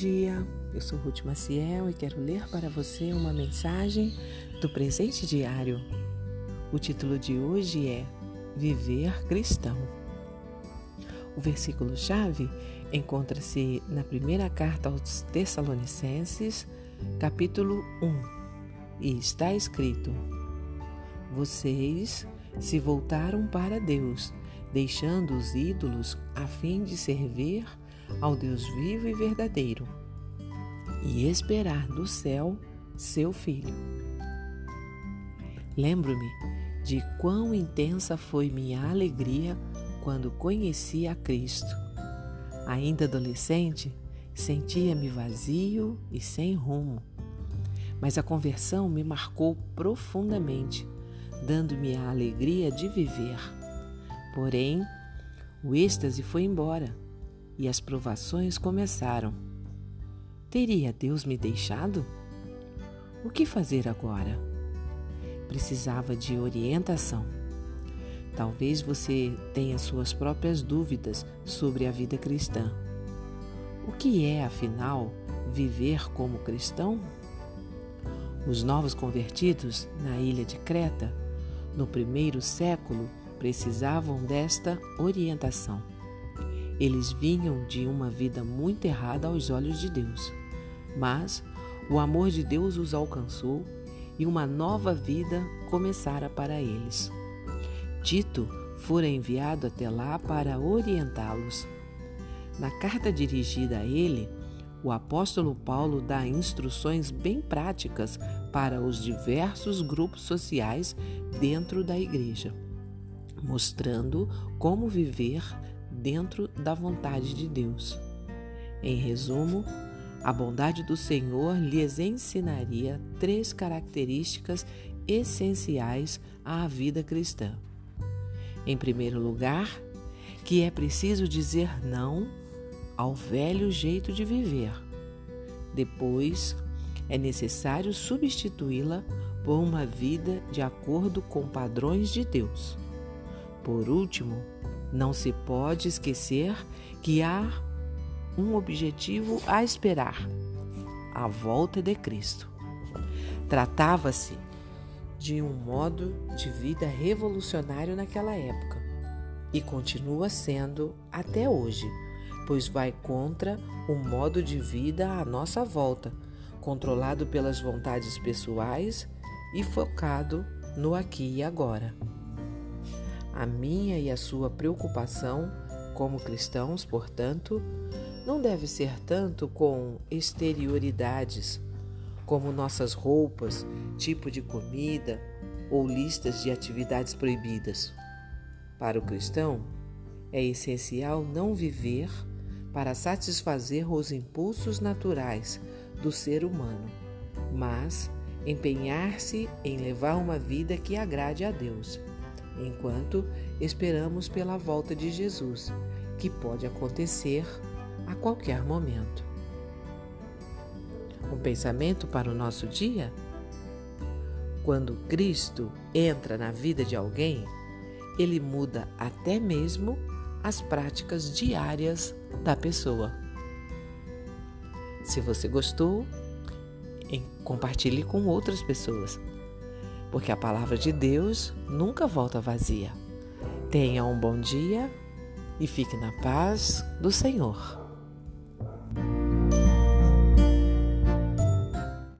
dia. Eu sou Ruth Maciel e quero ler para você uma mensagem do presente diário. O título de hoje é Viver Cristão. O versículo-chave encontra-se na primeira carta aos Tessalonicenses, capítulo 1, e está escrito: Vocês se voltaram para Deus, deixando os ídolos a fim de servir ao Deus vivo e verdadeiro e esperar do céu seu filho. Lembro-me de quão intensa foi minha alegria quando conheci a Cristo. Ainda adolescente, sentia-me vazio e sem rumo. Mas a conversão me marcou profundamente, dando-me a alegria de viver. Porém, o êxtase foi embora e as provações começaram. Teria Deus me deixado? O que fazer agora? Precisava de orientação. Talvez você tenha suas próprias dúvidas sobre a vida cristã. O que é, afinal, viver como cristão? Os novos convertidos na ilha de Creta, no primeiro século, precisavam desta orientação. Eles vinham de uma vida muito errada aos olhos de Deus, mas o amor de Deus os alcançou e uma nova vida começara para eles. Tito fora enviado até lá para orientá-los. Na carta dirigida a ele, o apóstolo Paulo dá instruções bem práticas para os diversos grupos sociais dentro da igreja, mostrando como viver dentro da vontade de Deus. Em resumo, a bondade do Senhor lhes ensinaria três características essenciais à vida cristã. Em primeiro lugar, que é preciso dizer não ao velho jeito de viver. Depois, é necessário substituí-la por uma vida de acordo com padrões de Deus. Por último, não se pode esquecer que há um objetivo a esperar: a volta de Cristo. Tratava-se de um modo de vida revolucionário naquela época e continua sendo até hoje, pois vai contra o modo de vida à nossa volta, controlado pelas vontades pessoais e focado no aqui e agora. A minha e a sua preocupação como cristãos, portanto, não deve ser tanto com exterioridades, como nossas roupas, tipo de comida ou listas de atividades proibidas. Para o cristão, é essencial não viver para satisfazer os impulsos naturais do ser humano, mas empenhar-se em levar uma vida que agrade a Deus enquanto esperamos pela volta de Jesus, que pode acontecer a qualquer momento. Um pensamento para o nosso dia? Quando Cristo entra na vida de alguém, ele muda até mesmo as práticas diárias da pessoa. Se você gostou, compartilhe com outras pessoas porque a palavra de Deus nunca volta vazia. Tenha um bom dia e fique na paz do Senhor.